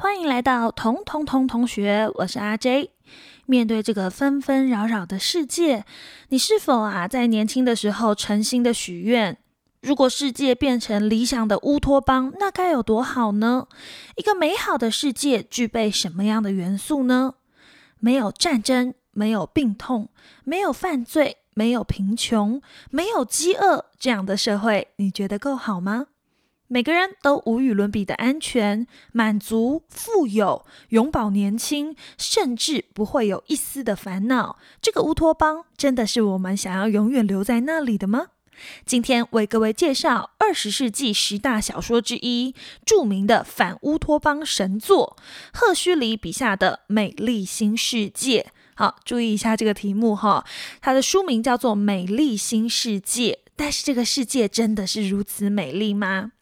欢迎来到同同同同学，我是阿 J。面对这个纷纷扰扰的世界，你是否啊在年轻的时候诚心的许愿？如果世界变成理想的乌托邦，那该有多好呢？一个美好的世界具备什么样的元素呢？没有战争，没有病痛，没有犯罪，没有贫穷，没有饥饿，这样的社会，你觉得够好吗？每个人都无与伦比的安全、满足、富有、永葆年轻，甚至不会有一丝的烦恼。这个乌托邦真的是我们想要永远留在那里的吗？今天为各位介绍二十世纪十大小说之一，著名的反乌托邦神作——赫胥黎笔下的《美丽新世界》。好，注意一下这个题目哈，它的书名叫做《美丽新世界》，但是这个世界真的是如此美丽吗？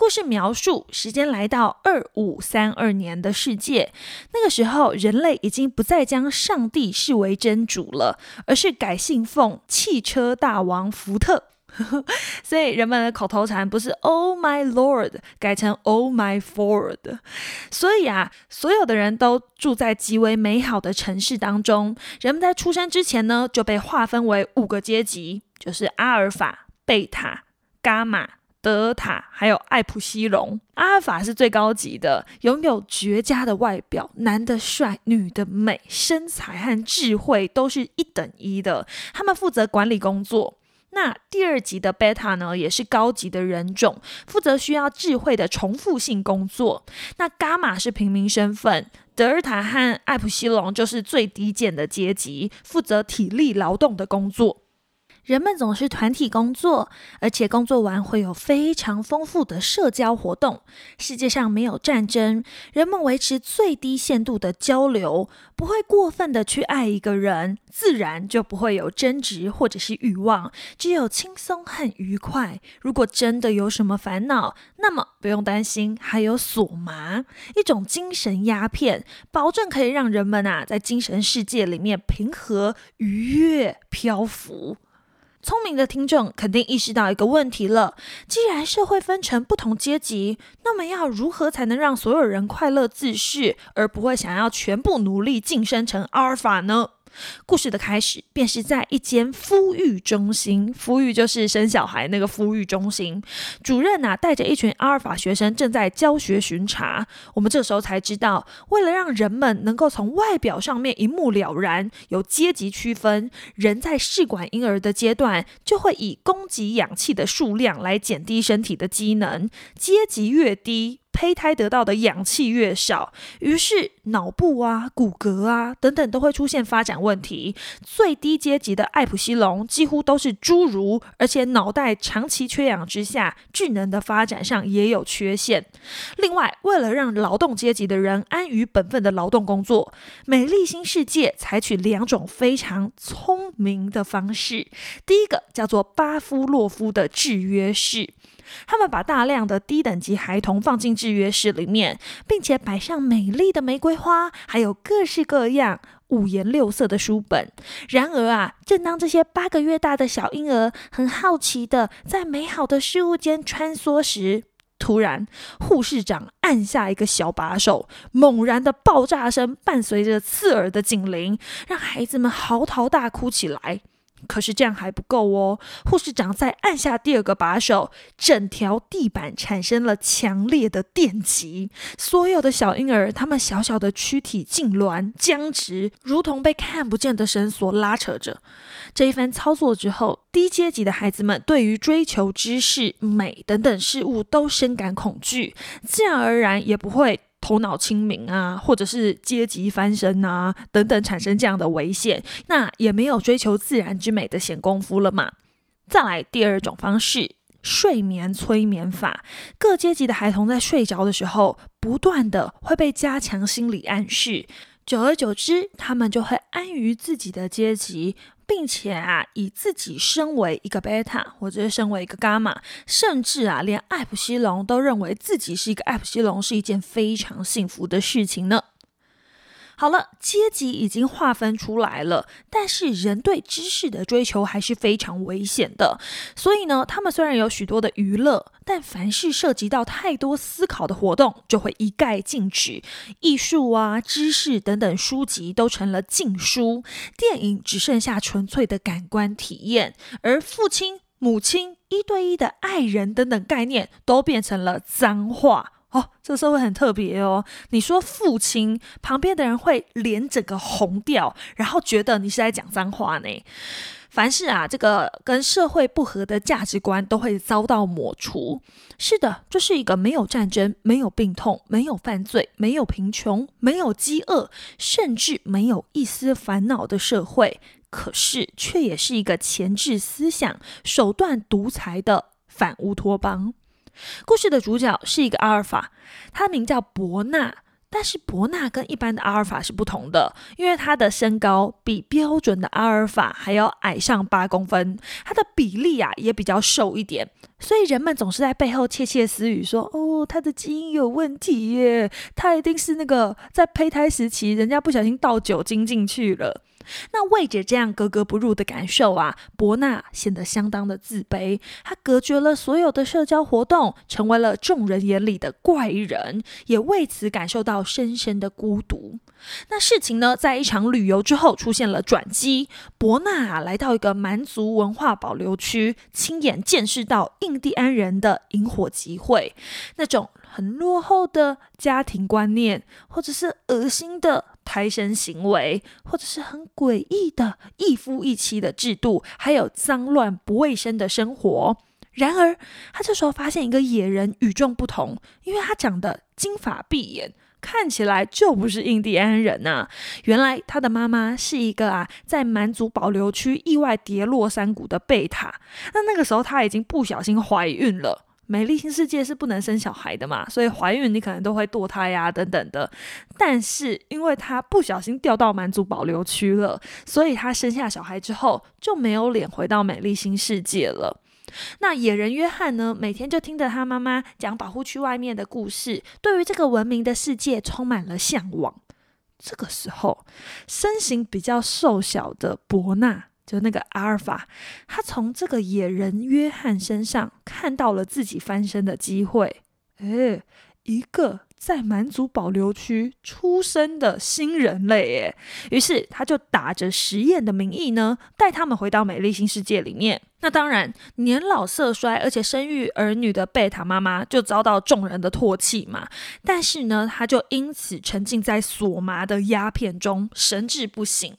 故事描述时间来到二五三二年的世界，那个时候人类已经不再将上帝视为真主了，而是改信奉汽车大王福特。所以人们的口头禅不是 “Oh my Lord”，改成 “Oh my Ford”。所以啊，所有的人都住在极为美好的城市当中。人们在出生之前呢，就被划分为五个阶级，就是阿尔法、贝塔、伽马。德尔塔还有艾普西龙，阿尔法是最高级的，拥有绝佳的外表，男的帅，女的美，身材和智慧都是一等一的。他们负责管理工作。那第二级的贝塔呢，也是高级的人种，负责需要智慧的重复性工作。那伽马是平民身份，德尔塔和艾普西龙就是最低贱的阶级，负责体力劳动的工作。人们总是团体工作，而且工作完会有非常丰富的社交活动。世界上没有战争，人们维持最低限度的交流，不会过分的去爱一个人，自然就不会有争执或者是欲望，只有轻松和愉快。如果真的有什么烦恼，那么不用担心，还有索麻，一种精神鸦片，保证可以让人们啊在精神世界里面平和、愉悦、漂浮。聪明的听众肯定意识到一个问题了：既然社会分成不同阶级，那么要如何才能让所有人快乐自适，而不会想要全部努力晋升成阿尔法呢？故事的开始便是在一间孵育中心，孵育就是生小孩那个孵育中心。主任呐带着一群阿尔法学生正在教学巡查。我们这时候才知道，为了让人们能够从外表上面一目了然，有阶级区分。人在试管婴儿的阶段，就会以供给氧气的数量来减低身体的机能，阶级越低。胚胎得到的氧气越少，于是脑部啊、骨骼啊等等都会出现发展问题。最低阶级的艾普西龙几乎都是侏儒，而且脑袋长期缺氧之下，智能的发展上也有缺陷。另外，为了让劳动阶级的人安于本分的劳动工作，美丽新世界采取两种非常聪明的方式。第一个叫做巴夫洛夫的制约式。他们把大量的低等级孩童放进制约室里面，并且摆上美丽的玫瑰花，还有各式各样五颜六色的书本。然而啊，正当这些八个月大的小婴儿很好奇的在美好的事物间穿梭时，突然护士长按下一个小把手，猛然的爆炸声伴随着刺耳的警铃，让孩子们嚎啕大哭起来。可是这样还不够哦！护士长再按下第二个把手，整条地板产生了强烈的电击，所有的小婴儿，他们小小的躯体痉挛僵直，如同被看不见的绳索拉扯着。这一番操作之后，低阶级的孩子们对于追求知识、美等等事物都深感恐惧，自然而然也不会。头脑清明啊，或者是阶级翻身啊，等等，产生这样的危险，那也没有追求自然之美的闲工夫了嘛。再来第二种方式，睡眠催眠法。各阶级的孩童在睡着的时候，不断的会被加强心理暗示，久而久之，他们就会安于自己的阶级。并且啊，以自己身为一个贝塔，或者是身为一个伽马，甚至啊，连艾普西龙都认为自己是一个艾普西龙，是一件非常幸福的事情呢。好了，阶级已经划分出来了，但是人对知识的追求还是非常危险的。所以呢，他们虽然有许多的娱乐，但凡是涉及到太多思考的活动，就会一概禁止。艺术啊、知识等等书籍都成了禁书，电影只剩下纯粹的感官体验，而父亲、母亲、一对一的爱人等等概念都变成了脏话。哦，这个社会很特别哦。你说父亲，旁边的人会脸整个红掉，然后觉得你是在讲脏话呢。凡是啊，这个跟社会不合的价值观都会遭到抹除。是的，这是一个没有战争、没有病痛、没有犯罪、没有贫穷、没有饥饿，甚至没有一丝烦恼的社会。可是，却也是一个前置思想、手段独裁的反乌托邦。故事的主角是一个阿尔法，他的名叫伯纳。但是伯纳跟一般的阿尔法是不同的，因为他的身高比标准的阿尔法还要矮上八公分，他的比例啊也比较瘦一点，所以人们总是在背后窃窃私语说：“哦，他的基因有问题耶，他一定是那个在胚胎时期人家不小心倒酒精进去了。”那为着这样格格不入的感受啊，伯纳显得相当的自卑，他隔绝了所有的社交活动，成为了众人眼里的怪人，也为此感受到深深的孤独。那事情呢，在一场旅游之后出现了转机，伯纳啊来到一个蛮族文化保留区，亲眼见识到印第安人的萤火集会，那种很落后的家庭观念，或者是恶心的。胎生行为，或者是很诡异的一夫一妻的制度，还有脏乱不卫生的生活。然而，他这时候发现一个野人与众不同，因为他长得金发碧眼，看起来就不是印第安人呐。原来他的妈妈是一个啊，在蛮族保留区意外跌落山谷的贝塔。那那个时候他已经不小心怀孕了。美丽新世界是不能生小孩的嘛，所以怀孕你可能都会堕胎呀等等的。但是因为她不小心掉到蛮族保留区了，所以她生下小孩之后就没有脸回到美丽新世界了。那野人约翰呢，每天就听着他妈妈讲保护区外面的故事，对于这个文明的世界充满了向往。这个时候，身形比较瘦小的伯纳。就那个阿尔法，他从这个野人约翰身上看到了自己翻身的机会。诶，一个在蛮族保留区出生的新人类，诶，于是他就打着实验的名义呢，带他们回到美丽新世界里面。那当然，年老色衰而且生育儿女的贝塔妈妈就遭到众人的唾弃嘛。但是呢，她就因此沉浸在索麻的鸦片中，神志不醒。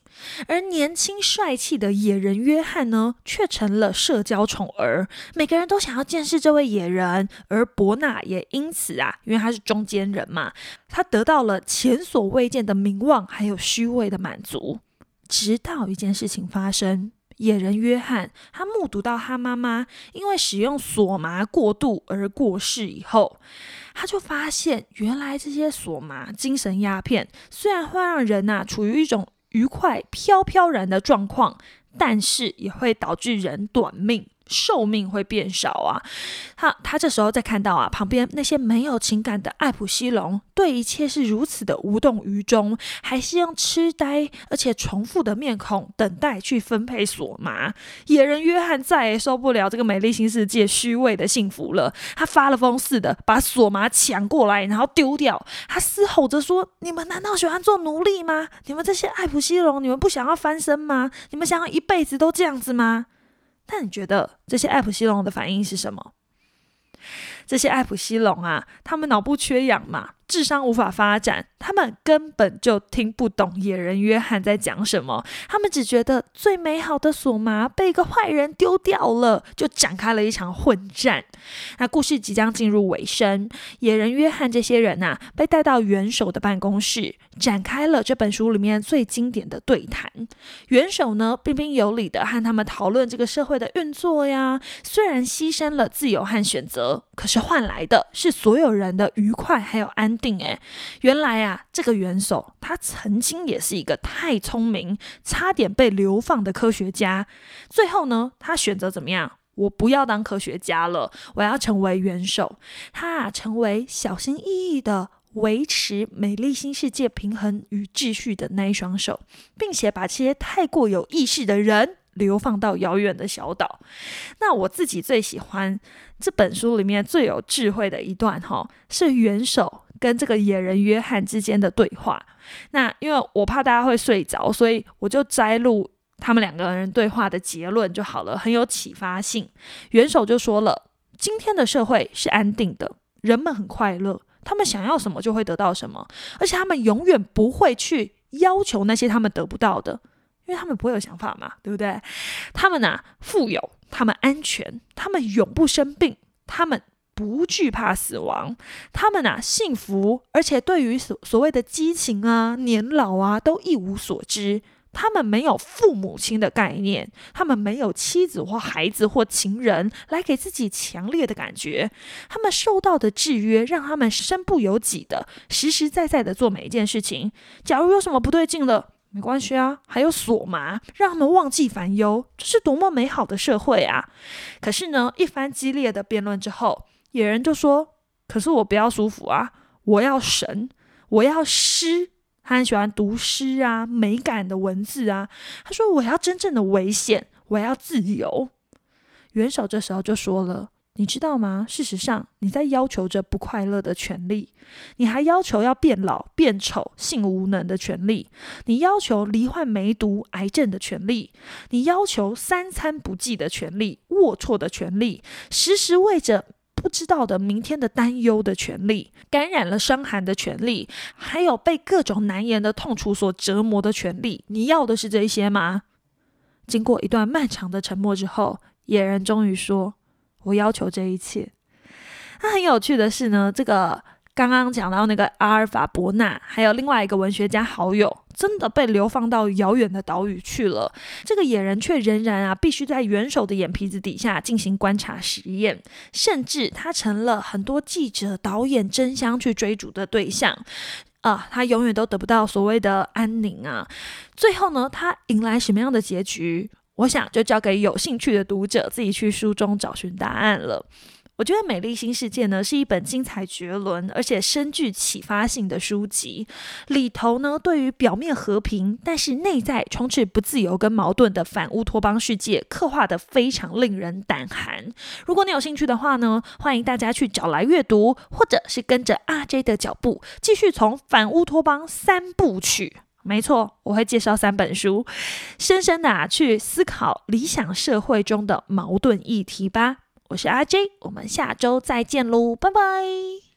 而年轻帅气的野人约翰呢，却成了社交宠儿，每个人都想要见识这位野人。而伯纳也因此啊，因为他是中间人嘛，他得到了前所未见的名望，还有虚伪的满足。直到一件事情发生。野人约翰，他目睹到他妈妈因为使用索麻过度而过世以后，他就发现，原来这些索麻精神鸦片虽然会让人呐处于一种愉快飘飘然的状况，但是也会导致人短命。寿命会变少啊！他他这时候再看到啊，旁边那些没有情感的艾普西龙，对一切是如此的无动于衷，还是用痴呆而且重复的面孔等待去分配索麻。野人约翰再也受不了这个美丽新世界虚伪的幸福了，他发了疯似的把索麻抢过来，然后丢掉。他嘶吼着说：“你们难道喜欢做奴隶吗？你们这些艾普西龙，你们不想要翻身吗？你们想要一辈子都这样子吗？”那你觉得这些艾普西龙的反应是什么？这些艾普西龙啊，他们脑部缺氧嘛。智商无法发展，他们根本就听不懂野人约翰在讲什么。他们只觉得最美好的索麻被一个坏人丢掉了，就展开了一场混战。那故事即将进入尾声，野人约翰这些人呐，被带到元首的办公室，展开了这本书里面最经典的对谈。元首呢，彬彬有礼的和他们讨论这个社会的运作呀。虽然牺牲了自由和选择，可是换来的是所有人的愉快还有安。定哎，原来啊，这个元首他曾经也是一个太聪明，差点被流放的科学家。最后呢，他选择怎么样？我不要当科学家了，我要成为元首。他啊，成为小心翼翼的维持美丽新世界平衡与秩序的那一双手，并且把这些太过有意识的人流放到遥远的小岛。那我自己最喜欢这本书里面最有智慧的一段，哈，是元首跟这个野人约翰之间的对话。那因为我怕大家会睡着，所以我就摘录他们两个人对话的结论就好了，很有启发性。元首就说了：“今天的社会是安定的，人们很快乐。”他们想要什么就会得到什么，而且他们永远不会去要求那些他们得不到的，因为他们不会有想法嘛，对不对？他们呐，富有，他们安全，他们永不生病，他们不惧怕死亡，他们呐幸福，而且对于所所谓的激情啊、年老啊，都一无所知。他们没有父母亲的概念，他们没有妻子或孩子或情人来给自己强烈的感觉。他们受到的制约让他们身不由己的实实在在的做每一件事情。假如有什么不对劲了，没关系啊，还有索麻，让他们忘记烦忧。这是多么美好的社会啊！可是呢，一番激烈的辩论之后，野人就说：“可是我不要舒服啊，我要神，我要诗。”他很喜欢读诗啊，美感的文字啊。他说：“我要真正的危险，我要自由。”元首这时候就说了：“你知道吗？事实上，你在要求着不快乐的权利，你还要求要变老、变丑、性无能的权利，你要求罹患梅毒、癌症的权利，你要求三餐不继的权利、龌龊的权利，时时为着。”不知道的明天的担忧的权利，感染了伤寒的权利，还有被各种难言的痛楚所折磨的权利，你要的是这些吗？经过一段漫长的沉默之后，野人终于说：“我要求这一切。”他很有趣的是呢，这个。刚刚讲到那个阿尔法伯纳，还有另外一个文学家好友，真的被流放到遥远的岛屿去了。这个野人却仍然啊，必须在元首的眼皮子底下进行观察实验，甚至他成了很多记者、导演争相去追逐的对象啊！他永远都得不到所谓的安宁啊！最后呢，他迎来什么样的结局？我想就交给有兴趣的读者自己去书中找寻答案了。我觉得《美丽新世界》呢是一本精彩绝伦，而且深具启发性的书籍。里头呢，对于表面和平，但是内在充斥不自由跟矛盾的反乌托邦世界，刻画的非常令人胆寒。如果你有兴趣的话呢，欢迎大家去找来阅读，或者是跟着阿 J 的脚步，继续从反乌托邦三部曲。没错，我会介绍三本书，深深的啊去思考理想社会中的矛盾议题吧。我是阿 J，我们下周再见喽，拜拜。